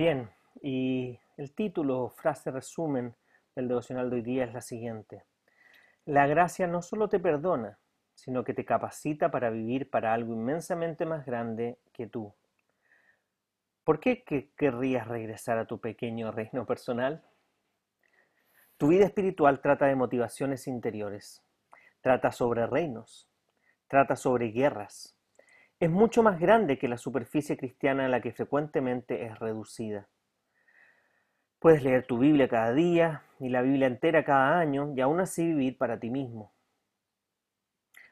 Bien, y el título, frase resumen del devocional de hoy día es la siguiente. La gracia no solo te perdona, sino que te capacita para vivir para algo inmensamente más grande que tú. ¿Por qué querrías regresar a tu pequeño reino personal? Tu vida espiritual trata de motivaciones interiores, trata sobre reinos, trata sobre guerras, es mucho más grande que la superficie cristiana a la que frecuentemente es reducida. Puedes leer tu Biblia cada día y la Biblia entera cada año y aún así vivir para ti mismo.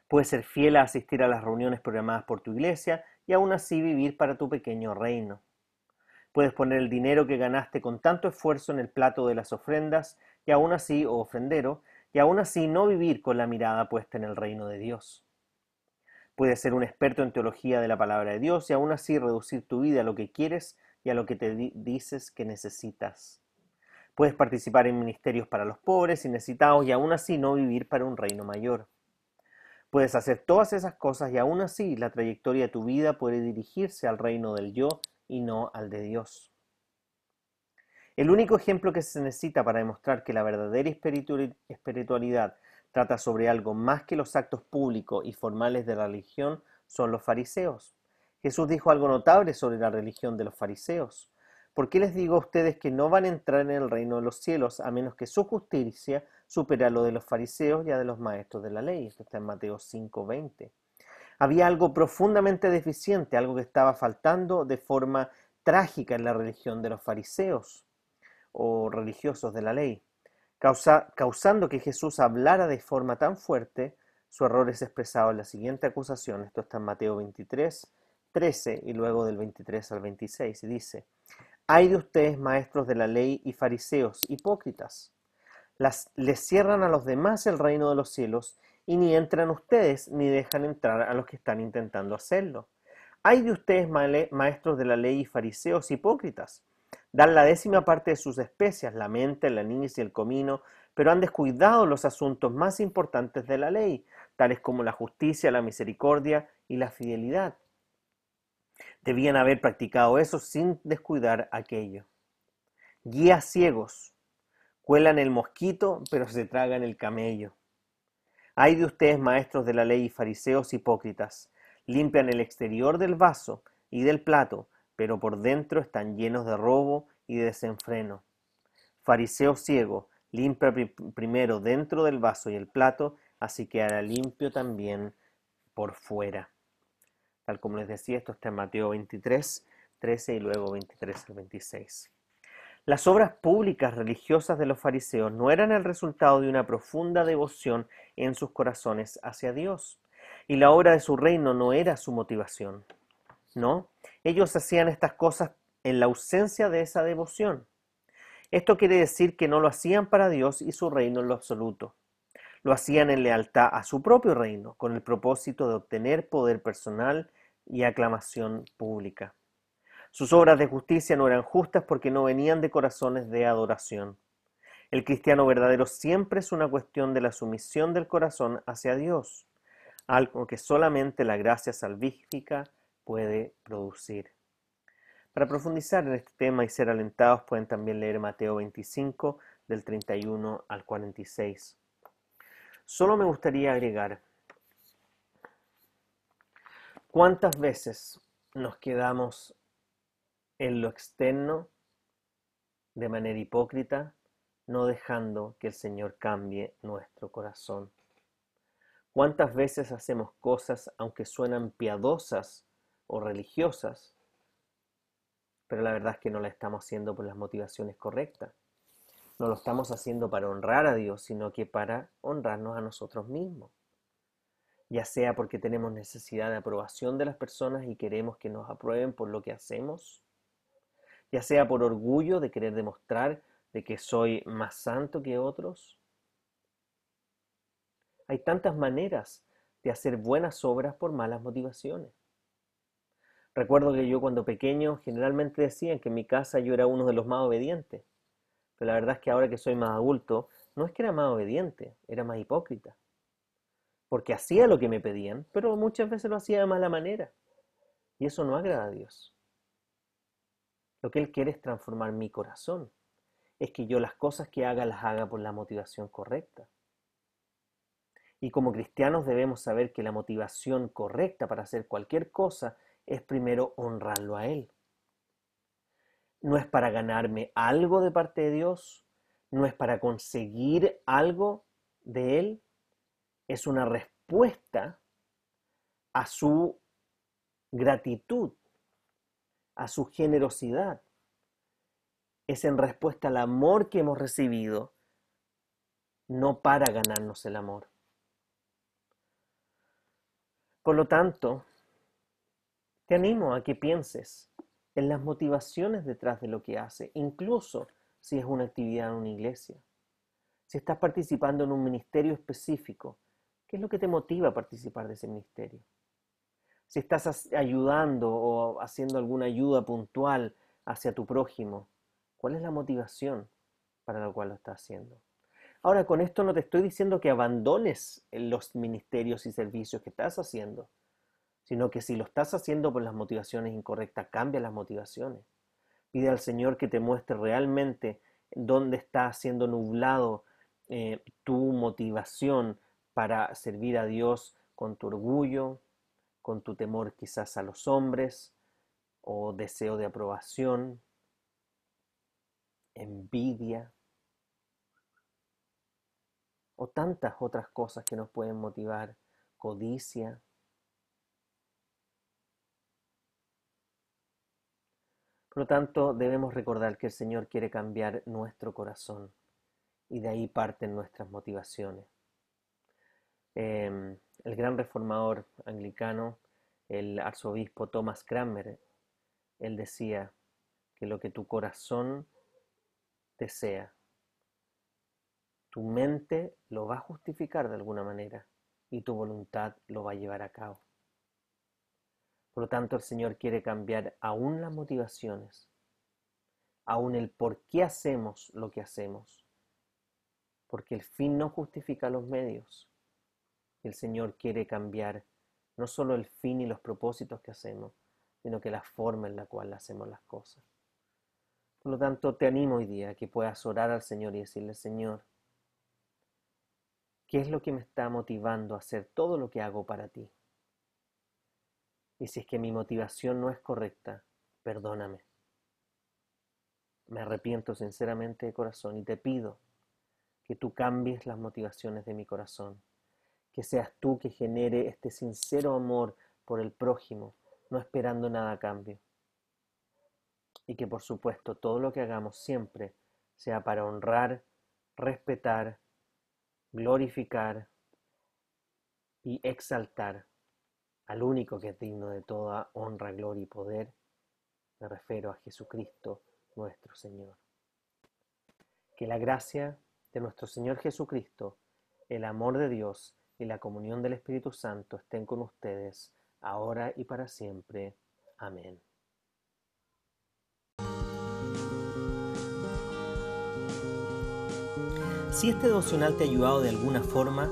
Puedes ser fiel a asistir a las reuniones programadas por tu iglesia y aún así vivir para tu pequeño reino. Puedes poner el dinero que ganaste con tanto esfuerzo en el plato de las ofrendas y aún así, o ofrendero, y aún así no vivir con la mirada puesta en el reino de Dios. Puedes ser un experto en teología de la palabra de Dios y aún así reducir tu vida a lo que quieres y a lo que te dices que necesitas. Puedes participar en ministerios para los pobres y necesitados y aún así no vivir para un reino mayor. Puedes hacer todas esas cosas y aún así la trayectoria de tu vida puede dirigirse al reino del yo y no al de Dios. El único ejemplo que se necesita para demostrar que la verdadera espiritualidad trata sobre algo más que los actos públicos y formales de la religión son los fariseos. Jesús dijo algo notable sobre la religión de los fariseos. ¿Por qué les digo a ustedes que no van a entrar en el reino de los cielos a menos que su justicia supere a lo de los fariseos y a de los maestros de la ley? Esto está en Mateo 5:20. Había algo profundamente deficiente, algo que estaba faltando de forma trágica en la religión de los fariseos o religiosos de la ley causando que Jesús hablara de forma tan fuerte, su error es expresado en la siguiente acusación, esto está en Mateo 23, 13 y luego del 23 al 26, y dice, hay de ustedes maestros de la ley y fariseos, hipócritas, les cierran a los demás el reino de los cielos y ni entran ustedes ni dejan entrar a los que están intentando hacerlo. Hay de ustedes maestros de la ley y fariseos hipócritas, Dan la décima parte de sus especias, la mente, el anís y el comino, pero han descuidado los asuntos más importantes de la ley, tales como la justicia, la misericordia y la fidelidad. Debían haber practicado eso sin descuidar aquello. Guías ciegos, cuelan el mosquito, pero se tragan el camello. Hay de ustedes, maestros de la ley y fariseos hipócritas, limpian el exterior del vaso y del plato, pero por dentro están llenos de robo y de desenfreno. Fariseo ciego, limpia primero dentro del vaso y el plato, así que hará limpio también por fuera. Tal como les decía, esto está en Mateo 23, 13 y luego 23 al 26. Las obras públicas religiosas de los fariseos no eran el resultado de una profunda devoción en sus corazones hacia Dios, y la obra de su reino no era su motivación. ¿No? Ellos hacían estas cosas en la ausencia de esa devoción. Esto quiere decir que no lo hacían para Dios y su reino en lo absoluto. Lo hacían en lealtad a su propio reino, con el propósito de obtener poder personal y aclamación pública. Sus obras de justicia no eran justas porque no venían de corazones de adoración. El cristiano verdadero siempre es una cuestión de la sumisión del corazón hacia Dios, algo que solamente la gracia salvífica puede producir. Para profundizar en este tema y ser alentados pueden también leer Mateo 25 del 31 al 46. Solo me gustaría agregar, ¿cuántas veces nos quedamos en lo externo de manera hipócrita, no dejando que el Señor cambie nuestro corazón? ¿Cuántas veces hacemos cosas, aunque suenan piadosas, o religiosas, pero la verdad es que no la estamos haciendo por las motivaciones correctas. no lo estamos haciendo para honrar a Dios, sino que para honrarnos a nosotros mismos. Ya sea porque tenemos necesidad de aprobación de las personas y queremos que nos aprueben por lo que hacemos, ya sea por orgullo de querer demostrar de que soy más santo que otros. Hay tantas maneras de hacer buenas obras por malas motivaciones. Recuerdo que yo cuando pequeño generalmente decían que en mi casa yo era uno de los más obedientes. Pero la verdad es que ahora que soy más adulto, no es que era más obediente, era más hipócrita. Porque hacía lo que me pedían, pero muchas veces lo hacía de mala manera. Y eso no agrada a Dios. Lo que Él quiere es transformar mi corazón. Es que yo las cosas que haga las haga por la motivación correcta. Y como cristianos debemos saber que la motivación correcta para hacer cualquier cosa es primero honrarlo a Él no es para ganarme algo de parte de Dios, no es para conseguir algo de Él, es una respuesta a su gratitud, a su generosidad. Es en respuesta al amor que hemos recibido, no para ganarnos el amor. Por lo tanto, te animo a que pienses en las motivaciones detrás de lo que hace, incluso si es una actividad en una iglesia. Si estás participando en un ministerio específico, ¿qué es lo que te motiva a participar de ese ministerio? Si estás ayudando o haciendo alguna ayuda puntual hacia tu prójimo, ¿cuál es la motivación para la cual lo estás haciendo? Ahora, con esto no te estoy diciendo que abandones los ministerios y servicios que estás haciendo sino que si lo estás haciendo por las motivaciones incorrectas, cambia las motivaciones. Pide al Señor que te muestre realmente dónde está siendo nublado eh, tu motivación para servir a Dios con tu orgullo, con tu temor quizás a los hombres o deseo de aprobación, envidia o tantas otras cosas que nos pueden motivar, codicia, Por lo tanto, debemos recordar que el Señor quiere cambiar nuestro corazón y de ahí parten nuestras motivaciones. Em, el gran reformador anglicano, el arzobispo Thomas Cranmer, él decía que lo que tu corazón desea, tu mente lo va a justificar de alguna manera y tu voluntad lo va a llevar a cabo. Por lo tanto, el Señor quiere cambiar aún las motivaciones, aún el por qué hacemos lo que hacemos, porque el fin no justifica los medios. El Señor quiere cambiar no solo el fin y los propósitos que hacemos, sino que la forma en la cual hacemos las cosas. Por lo tanto, te animo hoy día a que puedas orar al Señor y decirle, Señor, ¿qué es lo que me está motivando a hacer todo lo que hago para ti? Y si es que mi motivación no es correcta, perdóname. Me arrepiento sinceramente de corazón y te pido que tú cambies las motivaciones de mi corazón, que seas tú que genere este sincero amor por el prójimo, no esperando nada a cambio. Y que por supuesto todo lo que hagamos siempre sea para honrar, respetar, glorificar y exaltar al único que es digno de toda honra, gloria y poder, me refiero a Jesucristo nuestro Señor. Que la gracia de nuestro Señor Jesucristo, el amor de Dios y la comunión del Espíritu Santo estén con ustedes, ahora y para siempre. Amén. Si este devocional te ha ayudado de alguna forma,